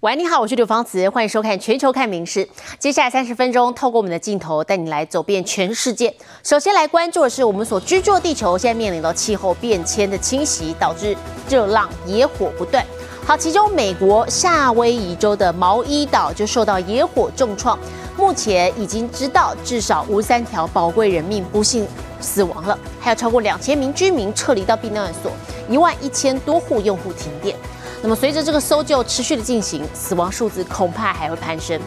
喂，你好，我是刘芳慈，欢迎收看《全球看名事》。接下来三十分钟，透过我们的镜头带你来走遍全世界。首先来关注的是我们所居住的地球，现在面临到气候变迁的侵袭，导致热浪、野火不断。好，其中美国夏威夷州的毛伊岛就受到野火重创，目前已经知道至少五十三条宝贵人命不幸死亡了，还有超过两千名居民撤离到避难所，一万一千多户用户停电。那么，随着这个搜救持续的进行，死亡数字恐怕还会攀升。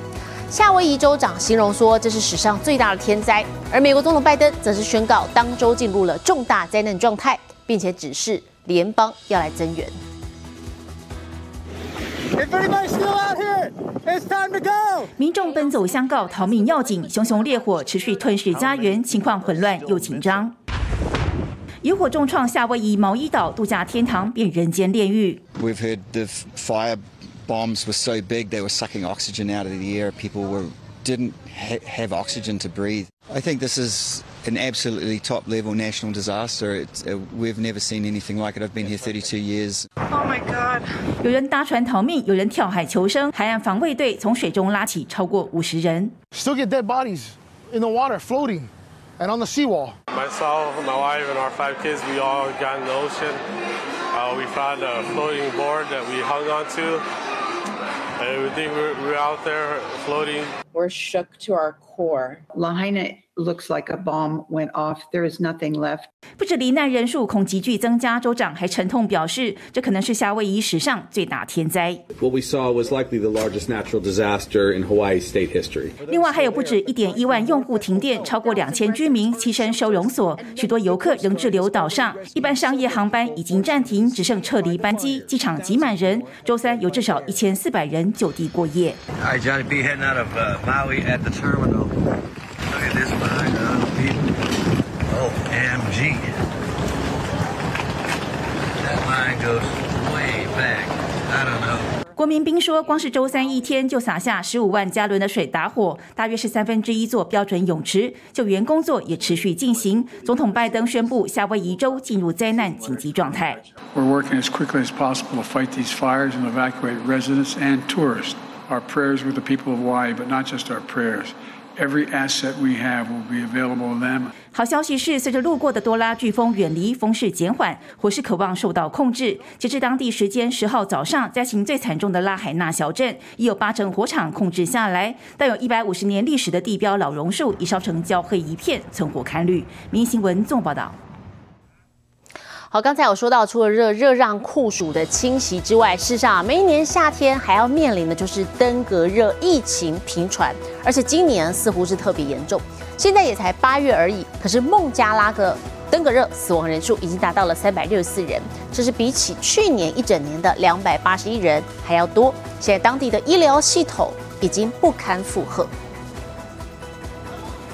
夏威夷州长形容说，这是史上最大的天灾。而美国总统拜登则是宣告，当州进入了重大灾难状态，并且指示联邦要来增援。民众奔走相告，逃命要紧。熊熊烈火持续吞噬家园，情况混乱又紧张。野火重创夏威夷毛伊岛度假天堂，变人间炼狱。We've heard the fire bombs were so big they were sucking oxygen out of the air. People were didn't ha have oxygen to breathe. I think this is an absolutely top level national disaster. It's, uh, we've never seen anything like it. I've been here 32 years. Oh my God! 有人搭船逃命，有人跳海求生。海岸防卫队从水中拉起超过五十人。Still get dead bodies in the water floating and on the seawall. Myself, my wife, and our five kids, we all got in the ocean. Uh, we found a floating board that we hung onto. And we think we're, we're out there floating. We're shook to our core. Lahaina looks like a bomb went off. There is nothing left. 不止罹难人数恐急剧增加，州长还沉痛表示，这可能是夏威夷史上最大天灾。What we saw was likely the largest natural disaster in Hawaii state history. 另外还有不止一点一万用户停电，超过两千居民栖身收容所，许多游客仍滞留岛上。一般商业航班已经暂停，只剩撤离班机，机场挤满人。周三有至少一千四百人就地过夜。Hi, Johnny B. Heading out of uh, Maui at the terminal. Look at this line of people. OMG. That line goes way back. I don't know. 国民兵说，光是周三一天就洒下十五万加仑的水打火，大约是三分之一座标准泳池。救援工作也持续进行。总统拜登宣布，夏威夷州进入灾难紧急状态。 We're working as quickly as possible to fight these fires and evacuate residents and tourists. Our prayers with the people of Hawaii, but not just our prayers. Every asset we have will be available to them. 好消息是，随着路过的多拉飓风远离，风势减缓，火势渴望受到控制。截至当地时间十号早上，灾情最惨重的拉海纳小镇已有八成火场控制下来，但有一百五十年历史的地标老榕树已烧成焦黑一片，存活堪虑。民新闻纵报道。好，刚才有说到，除了热热让酷暑的侵袭之外，事实上每一年夏天还要面临的就是登革热疫情频传，而且今年似乎是特别严重。现在也才八月而已，可是孟加拉的登革热死亡人数已经达到了三百六十四人，这是比起去年一整年的两百八十一人还要多。现在当地的医疗系统已经不堪负荷。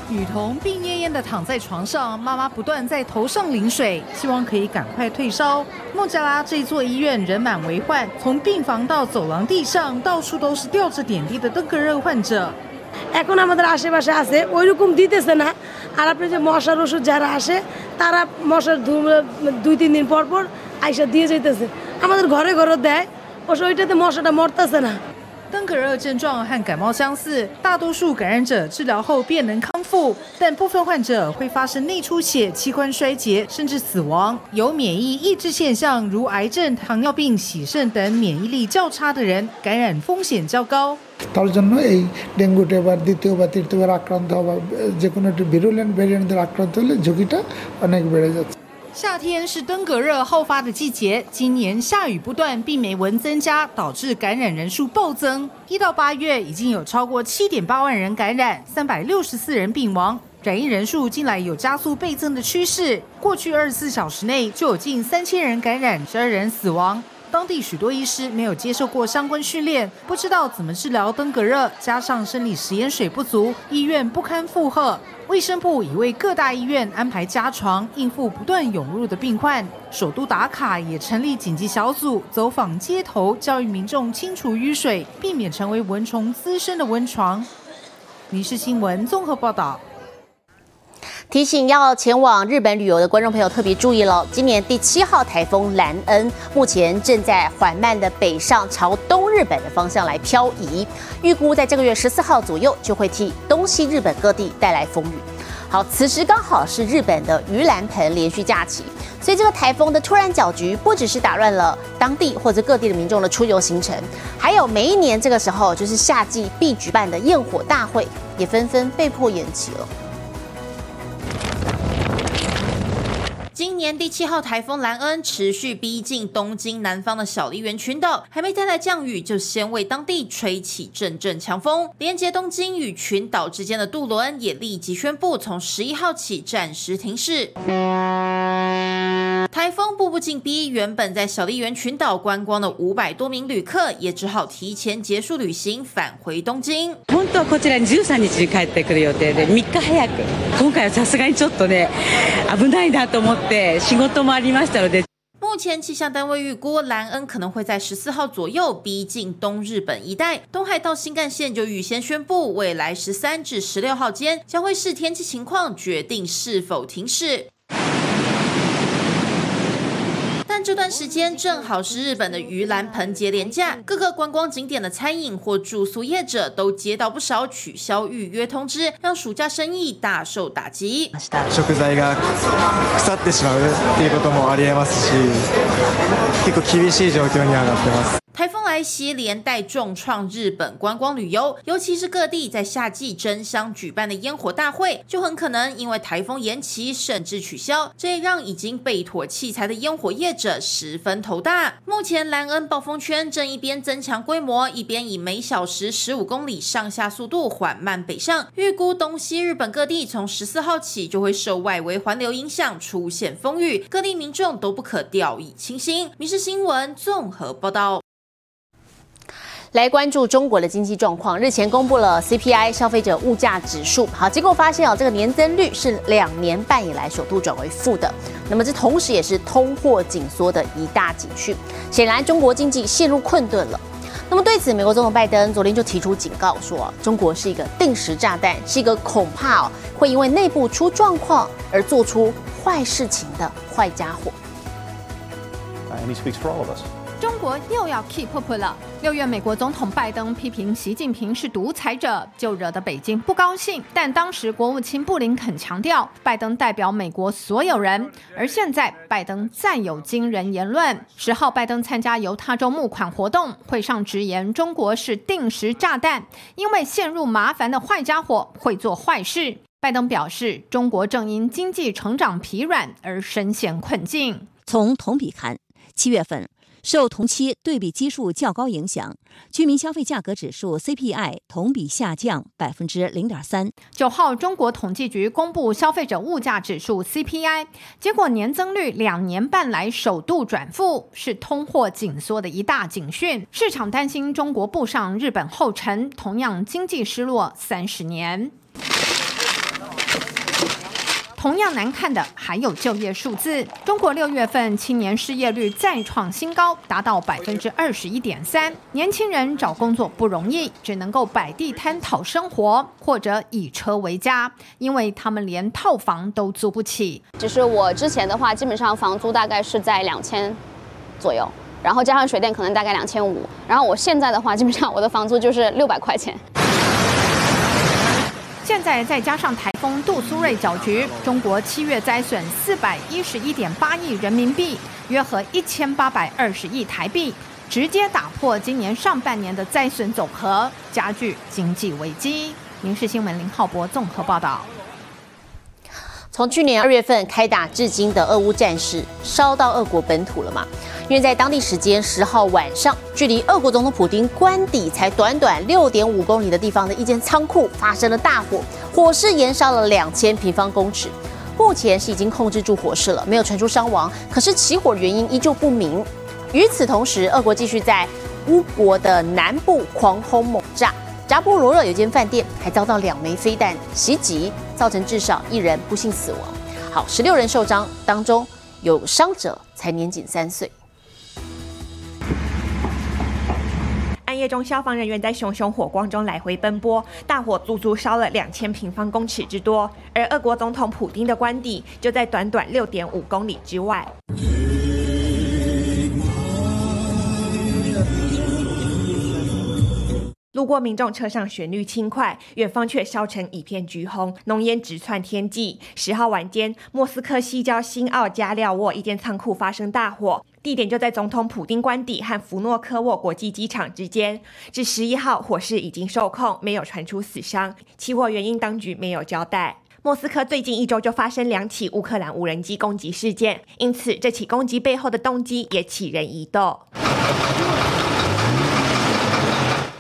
女童病恹恹地躺在床上，妈妈不断在头上淋水，希望可以赶快退烧。孟加拉这座医院人满为患，从病房到走廊地上，到处都是吊着点滴的登革热患者。 এখন আমাদের আশেপাশে আছে ওই রকম দিতেছে না আর আপনি যে মশার ওষুধ যারা আসে তারা মশার দুই তিন দিন পর পর আইসা দিয়ে যেতেছে আমাদের ঘরে ঘরে দেয় অবশ্য ওইটাতে মশাটা মরতেছে না 登革热症状和感冒相似，大多数感染者治疗后便能康复，但部分患者会发生内出血、器官衰竭，甚至死亡。有免疫抑制现象，如癌症、糖尿病、洗肾等免疫力较差的人，感染风险较高。 তার জন্য এই ডেঙ্গুতে বা দ্বিতীয় বা তৃতীয়বার আক্রান্ত হওয়া যে কোনো একটি ভিরুলেন্ট ভ্যারিয়েন্টের আক্রান্ত হলে ঝুঁকিটা অনেক বেড়ে যাচ্ছে 夏天是登革热好发的季节，今年下雨不断，病媒蚊增加，导致感染人数暴增。一到八月，已经有超过七点八万人感染，三百六十四人病亡。染疫人数近来有加速倍增的趋势，过去二十四小时内就有近三千人感染，十二人死亡。当地许多医师没有接受过相关训练，不知道怎么治疗登革热，加上生理食盐水不足，医院不堪负荷。卫生部已为各大医院安排加床，应付不断涌入的病患。首都打卡也成立紧急小组，走访街头，教育民众清除淤水，避免成为蚊虫滋生的温床。民事新闻综合报道。提醒要前往日本旅游的观众朋友特别注意了，今年第七号台风兰恩目前正在缓慢的北上，朝东日本的方向来漂移，预估在这个月十四号左右就会替东西日本各地带来风雨。好，此时刚好是日本的盂兰盆连续假期，所以这个台风的突然搅局，不只是打乱了当地或者各地的民众的出游行程，还有每一年这个时候就是夏季必举办的焰火大会，也纷纷被迫延期了。今年第七号台风兰恩持续逼近东京南方的小笠原群岛，还没带来降雨，就先为当地吹起阵阵强风。连接东京与群岛之间的渡轮也立即宣布从十一号起暂时停驶。台风步步紧逼，原本在小笠原群岛观光的五百多名旅客也只好提前结束旅行，返回东京。本当はこちらに十三日に帰ってくる予定で三日早く。今回はさすがにちょっとね危ないなと思って仕事もありましたので。目前气象单位预估，兰恩可能会在十四号左右逼近东日本一带。东海道新干线就预先宣布，未来十三至十六号间将会视天气情况决定是否停驶。 但这段时间正好是日本的盂兰盆节连假，各个观光景点的餐饮或住宿业者都接到不少取消预约通知，让暑假生意大受打击。食材が腐ってしまうっていうこともありえますし、結構厳しい状況にはなってます。 来袭，连带重创日本观光旅游，尤其是各地在夏季争相举办的烟火大会，就很可能因为台风延期甚至取消。这也让已经备妥器材的烟火业者十分头大。目前兰恩暴风圈正一边增强规模，一边以每小时十五公里上下速度缓慢北上。预估东西日本各地从十四号起就会受外围环流影响，出现风雨，各地民众都不可掉以轻心。《民事新闻》综合报道。来关注中国的经济状况。日前公布了 CPI 消费者物价指数，好，结果发现哦，这个年增率是两年半以来首度转为负的。那么这同时也是通货紧缩的一大警讯。显然，中国经济陷入困顿了。那么对此，美国总统拜登昨天就提出警告，说中国是一个定时炸弹，是一个恐怕会因为内部出状况而做出坏事情的坏家伙。And he speaks for all of us. 中国又要 keep up 了。六月，美国总统拜登批评习近平是独裁者，就惹得北京不高兴。但当时国务卿布林肯强调，拜登代表美国所有人。而现在，拜登再有惊人言论。十号，拜登参加犹他州募款活动，会上直言中国是定时炸弹，因为陷入麻烦的坏家伙会做坏事。拜登表示，中国正因经济成长疲软而深陷困境。从同比看，七月份。受同期对比基数较高影响，居民消费价格指数 CPI 同比下降百分之零点三。九号，中国统计局公布消费者物价指数 CPI，结果年增率两年半来首度转负，是通货紧缩的一大警讯。市场担心中国步上日本后尘，同样经济失落三十年。同样难看的还有就业数字。中国六月份青年失业率再创新高，达到百分之二十一点三。年轻人找工作不容易，只能够摆地摊讨生活，或者以车为家，因为他们连套房都租不起。只是我之前的话，基本上房租大概是在两千左右，然后加上水电可能大概两千五，然后我现在的话，基本上我的房租就是六百块钱。现在再加上台风杜苏芮搅局，中国七月灾损四百一十一点八亿人民币，约合一千八百二十亿台币，直接打破今年上半年的灾损总和，加剧经济危机。民事新闻林浩博综合报道。从去年二月份开打至今的俄乌战事，烧到俄国本土了嘛？因为在当地时间十号晚上，距离俄国总统普京官邸才短短六点五公里的地方的一间仓库发生了大火，火势延烧了两千平方公尺。目前是已经控制住火势了，没有传出伤亡，可是起火原因依旧不明。与此同时，俄国继续在乌国的南部狂轰猛炸，扎波罗热有间饭店还遭到两枚飞弹袭击，造成至少一人不幸死亡。好，十六人受伤，当中有伤者才年仅三岁。暗夜中，消防人员在熊熊火光中来回奔波，大火足足烧了两千平方公尺之多。而俄国总统普京的官邸就在短短六点五公里之外。路过民众车上旋律轻快，远方却烧成一片橘红，浓烟直窜天际。十号晚间，莫斯科西郊新奥加廖沃一间仓库发生大火，地点就在总统普丁官邸和福诺科沃国际机场之间。至十一号，火势已经受控，没有传出死伤。起火原因，当局没有交代。莫斯科最近一周就发生两起乌克兰无人机攻击事件，因此这起攻击背后的动机也起人疑窦。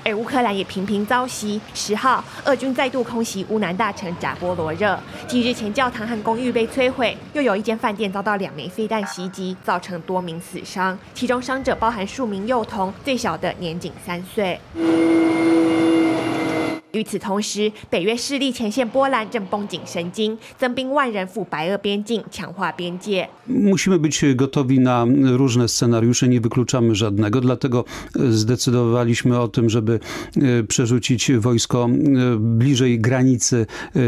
而乌克兰也频频遭袭。十号，俄军再度空袭乌南大城扎波罗热。几日前教堂和公寓被摧毁，又有一间饭店遭到两枚飞弹袭击，造成多名死伤，其中伤者包含数名幼童，最小的年仅三岁。与此同时，北约势力前线波兰正绷紧神经，增兵万人赴白俄边境，强化边界。Musimy być gotowi na różne scenariusze, nie wykluczamy żadnego, dlatego zdecydowaliśmy o tym, żeby przerzucić wojsko bliżej granicy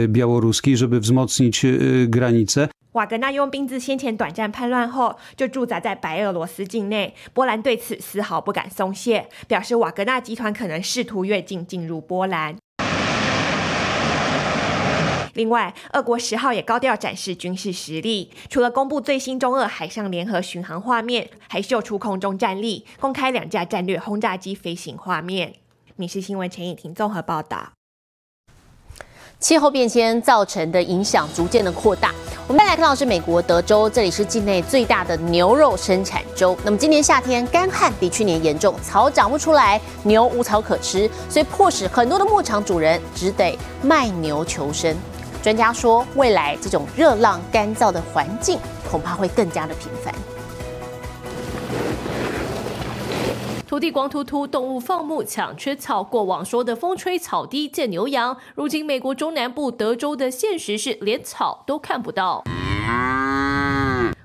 białoruskiej, żeby wzmocnić granicę. 瓦格纳佣兵自先前短暂叛乱后就驻扎在白俄罗斯境内，波兰对此丝毫不敢松懈，表示瓦格纳集团可能试图越境进入波兰。另外，俄国十号也高调展示军事实力，除了公布最新中俄海上联合巡航画面，还秀出空中战力，公开两架战略轰炸机飞行画面。民事新闻陈以婷综合报道。气候变迁造成的影响逐渐的扩大。我们再来看到是美国德州，这里是境内最大的牛肉生产州。那么今年夏天干旱比去年严重，草长不出来，牛无草可吃，所以迫使很多的牧场主人只得卖牛求生。专家说，未来这种热浪干燥的环境恐怕会更加的频繁。土地光秃秃，动物放牧抢吃草。过往说的风吹草低见牛羊，如今美国中南部德州的现实是连草都看不到。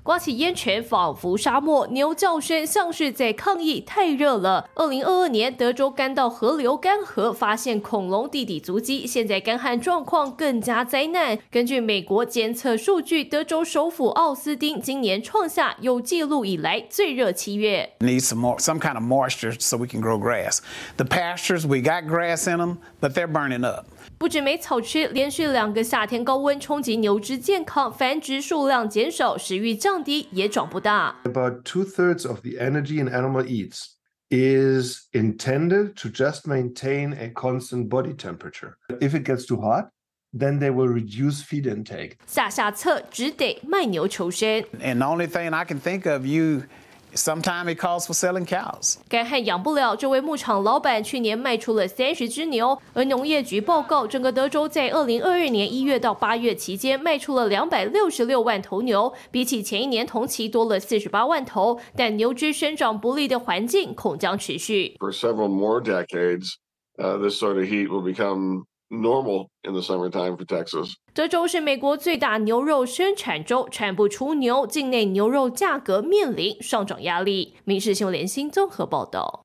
刮起烟尘，仿佛沙漠；牛叫声像是在抗议，太热了。二零二二年，德州干道河流干涸，发现恐龙地底足迹。现在干旱状况更加灾难。根据美国监测数据，德州首府奥斯汀今年创下有记录以来最热七月。Need some more, some kind of moisture so we can grow grass. The pastures we got grass in them, but they're burning up. 不止没草吃，连续两个夏天高温冲击牛只健康，繁殖数量减少，食欲降低，也长不大。 About two thirds of the energy an animal eats is intended to just maintain a constant body temperature. If it gets too hot, then they will reduce feed intake. 下下策只得卖牛求生。 And the only thing I can think of, you, Sometimes it calls for selling cows. 干旱养不了，这位牧场老板去年卖出了三十只牛，而农业局报告，整个德州在二零二二年一月到八月期间卖出了两百六十六万头牛，比起前一年同期多了四十八万头。但牛只生长不利的环境恐将持续。For several more decades, uh, this sort of heat will become normal in the summertime for Texas. 德州是美国最大牛肉生产州，产不出牛，境内牛肉价格面临上涨压力。民事新闻联新综合报道。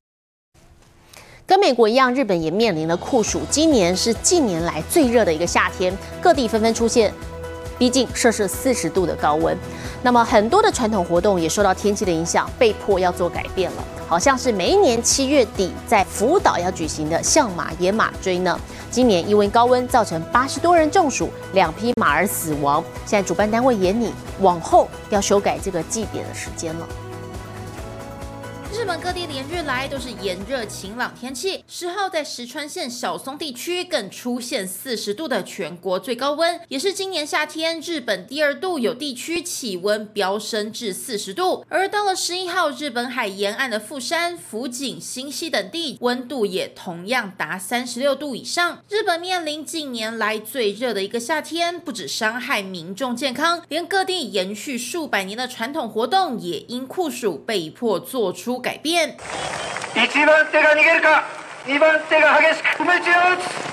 跟美国一样，日本也面临了酷暑，今年是近年来最热的一个夏天，各地纷纷出现逼近摄氏四十度的高温。那么很多的传统活动也受到天气的影响，被迫要做改变了。好像是每一年七月底在福岛要举行的象马野马追呢，今年因为高温造成八十多人中暑，两匹马儿死亡。现在主办单位也拟往后要修改这个祭典的时间了。日本各地连日来都是炎热晴朗天气，十号在石川县小松地区更出现四十度的全国最高温，也是今年夏天日本第二度有地区气温飙升至四十度。而到了十一号，日本海沿岸的富山、福井、新溪等地温度也同样达三十六度以上。日本面临近年来最热的一个夏天，不止伤害民众健康，连各地延续数百年的传统活动也因酷暑被迫做出改变。一番手が逃げるか2番手が激しく踏み打ちを打つ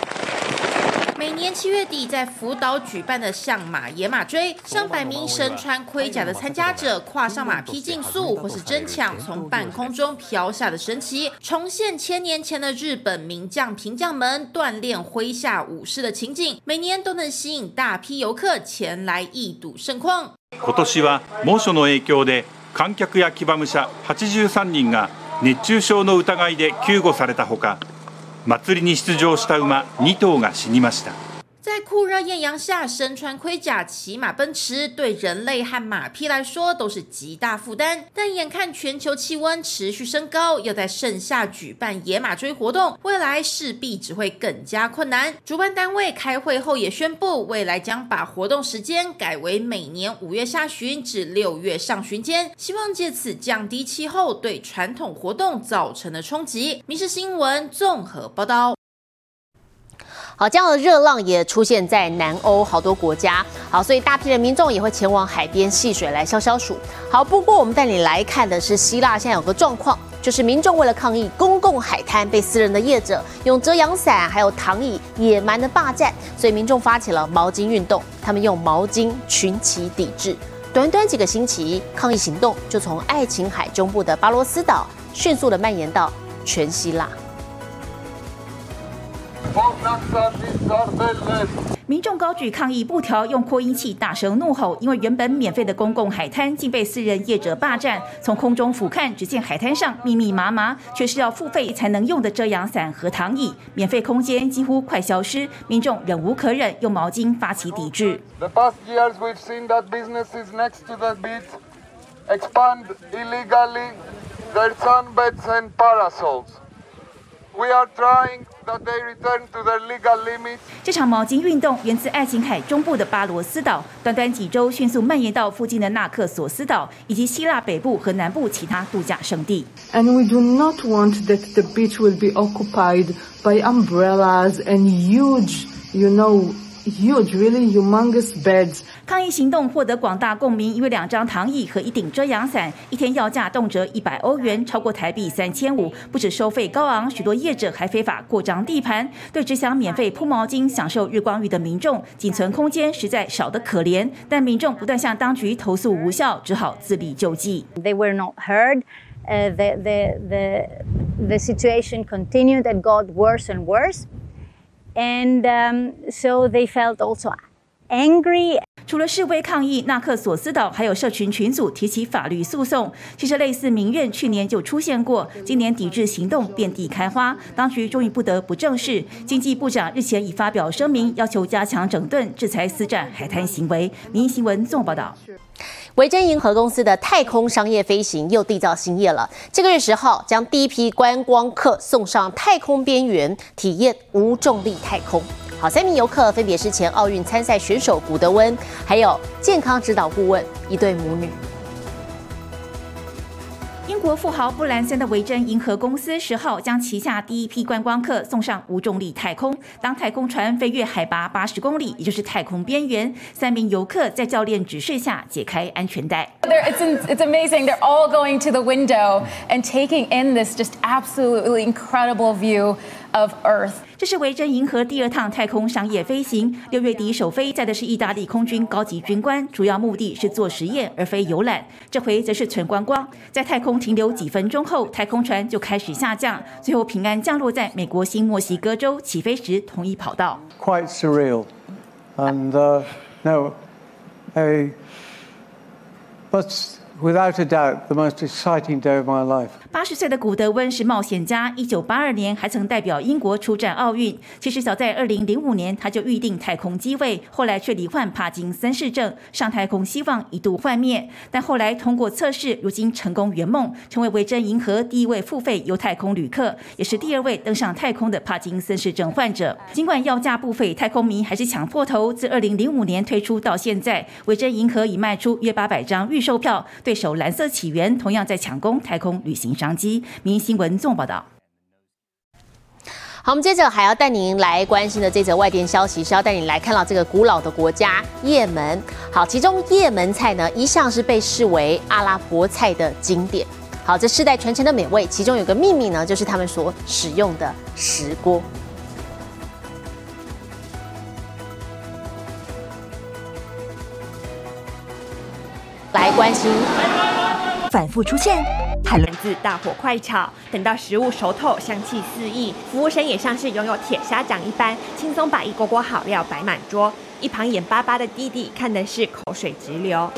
每年七月底在福岛举办的象马野马追，上百名身穿盔甲的参加者跨上马匹竞速，或是争抢从半空中飘下的神奇，重现千年前的日本名将平将们锻炼麾下武士的情景，每年都能吸引大批游客前来一睹盛况。今年は猛暑の影響で 観客や騎馬武者83人が熱中症の疑いで救護されたほか祭りに出場した馬2頭が死にました。在酷热艳阳下，身穿盔甲骑马奔驰，对人类和马匹来说都是极大负担。但眼看全球气温持续升高，要在盛夏举办野马追活动，未来势必只会更加困难。主办单位开会后也宣布，未来将把活动时间改为每年五月下旬至六月上旬间，希望借此降低气候对传统活动造成的冲击。《民事新闻》综合报道。好，这样的热浪也出现在南欧好多国家。好，所以大批的民众也会前往海边戏水来消消暑。好，不过我们带你来看的是希腊，现在有个状况，就是民众为了抗议公共海滩被私人的业者用遮阳伞还有躺椅野蛮的霸占，所以民众发起了毛巾运动，他们用毛巾群起抵制。短短几个星期，抗议行动就从爱琴海中部的巴罗斯岛迅速的蔓延到全希腊。民众高举抗议布条，用扩音器大声怒吼，因为原本免费的公共海滩竟被私人业者霸占。从空中俯瞰，只见海滩上密密麻麻，却是要付费才能用的遮阳伞和躺椅，免费空间几乎快消失。民众忍无可忍，用毛巾发起抵制。We are trying that they return to their legal limits. 这场毛巾运动源自爱琴海中部的巴罗斯岛，短短几周迅速蔓延到附近的纳克索斯岛以及希腊北部和南部其他度假胜地。And we do not want that the beach will be occupied by umbrellas and huge, you know, huge, really humongous beds. 抗议行动获得广大共鸣，因为两张躺椅和一顶遮阳伞，一天要价动辄一百欧元，超过台币三千五。不止收费高昂，许多业者还非法扩张地盘，对只想免费铺毛巾、享受日光浴的民众，仅存空间实在少得可怜。但民众不断向当局投诉无效，只好自力救济。They were not heard. Uh, the, the, the, the situation continued and got worse and worse. And so they felt also angry. 除了示威抗议，纳克索斯岛还有社群群组提起法律诉讼。其实类似民怨去年就出现过，今年抵制行动遍地开花，当局终于不得不正视。经济部长日前已发表声明，要求加强整顿，制裁私占海滩行为。民新闻综合报道。维珍银河公司的太空商业飞行又缔造新业了。这个月十号，将第一批观光客送上太空边缘，体验无重力太空。好，三名游客分别是前奥运参赛选手古德温，还有健康指导顾问一对母女。英国富豪布兰森的维珍银河公司十号将旗下第一批观光客送上无重力太空。当太空船飞越海拔八十公里，也就是太空边缘，三名游客在教练指示下解开安全带。It's, it's amazing. They're all going to the window and taking in this just absolutely incredible view of Earth. 这是维珍银河第二趟太空商业飞行，六月底首飞载的是意大利空军高级军官，主要目的是做实验而非游览。这回则是纯观光，在太空停留几分钟后，太空船就开始下降，最后平安降落在美国新墨西哥州，起飞时同一跑道。Quite surreal, and uh, no, a but without a doubt the most exciting day of my life. 八十岁的古德温是冒险家，一九八二年还曾代表英国出战奥运。其实早在二零零五年他就预定太空机位，后来却罹患帕金森氏症，上太空希望一度幻灭。但后来通过测试，如今成功圆梦，成为维珍银河第一位付费游太空旅客，也是第二位登上太空的帕金森氏症患者。尽管要价不菲，太空迷还是抢破头。自二零零五年推出到现在，维珍银河已卖出约八百张预售票，对手蓝色起源同样在抢攻太空旅行商机。明新闻纵报道。好，我们接着还要带您来关心的这则外电消息，是要带您来看到这个古老的国家也门。好，其中也门菜呢，一向是被视为阿拉伯菜的经典。好，这世代传承的美味，其中有个秘密呢，就是他们所使用的石锅。来关心，反复出现。海伦子大火快炒，等到食物熟透，香气四溢，服务生也像是拥有铁砂掌一般，轻松把一锅锅好料摆满桌。一旁眼巴巴的弟弟看的是口水直流。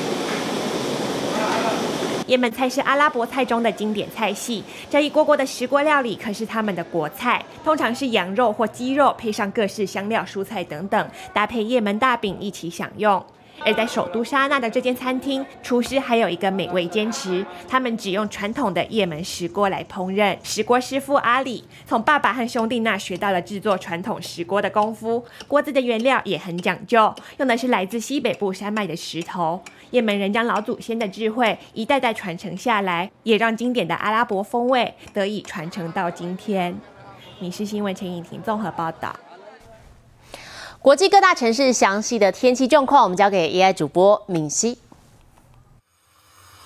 也门菜是阿拉伯菜中的经典菜系，这一锅锅的石锅料理可是他们的国菜，通常是羊肉或鸡肉配上各式香料、蔬菜等等，搭配也门大饼一起享用。而在首都沙那的这间餐厅，厨师还有一个美味坚持，他们只用传统的也门石锅来烹饪。石锅师傅阿里从爸爸和兄弟那学到了制作传统石锅的功夫，锅子的原料也很讲究，用的是来自西北部山脉的石头。也门人将老祖先的智慧一代代传承下来，也让经典的阿拉伯风味得以传承到今天。《民事新闻》陈颖婷综合报道。国际各大城市详细的天气状况，我们交给 AI 主播敏熙。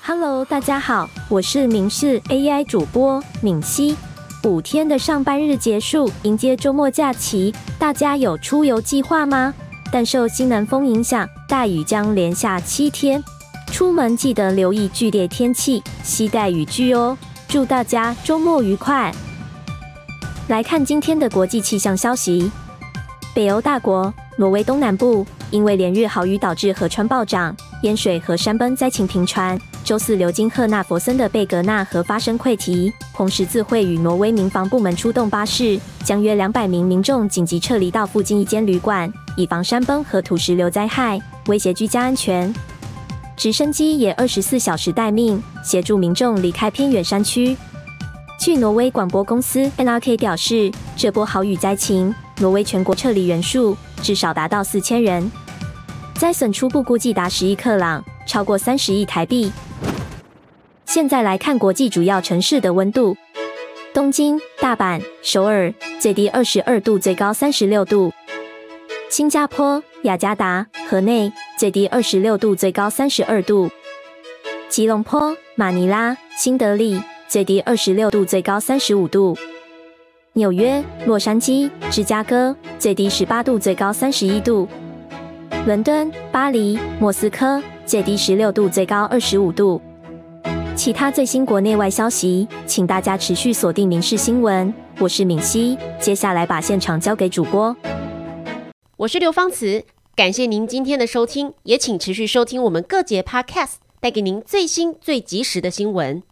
Hello，大家好，我是明视 AI 主播敏熙。五天的上班日结束，迎接周末假期，大家有出游计划吗？但受西南风影响，大雨将连下七天，出门记得留意剧烈天气，携带雨具哦。祝大家周末愉快！来看今天的国际气象消息。北欧大国挪威东南部因为连日豪雨导致河川暴涨、淹水和山崩灾情频传。周四流经赫纳佛森的贝格纳河发生溃堤，红十字会与挪威民防部门出动巴士，将约两百名民众紧急撤离到附近一间旅馆，以防山崩和土石流灾害威胁居家安全。直升机也二十四小时待命，协助民众离开偏远山区。据挪威广播公司 NRK 表示，这波豪雨灾情。挪威全国撤离人数至少达到四千人，灾损初步估计达十亿克朗，超过三十亿台币。现在来看国际主要城市的温度：东京、大阪、首尔最低二十二度，最高三十六度；新加坡、雅加达、河内最低二十六度，最高三十二度；吉隆坡、马尼拉、新德里最低二十六度，最高三十五度。纽约、洛杉矶、芝加哥最低十八度，最高三十一度；伦敦、巴黎、莫斯科最低十六度，最高二十五度。其他最新国内外消息，请大家持续锁定《民事新闻》。我是敏熙，接下来把现场交给主播。我是刘芳慈，感谢您今天的收听，也请持续收听我们各节 Podcast，带给您最新最及时的新闻。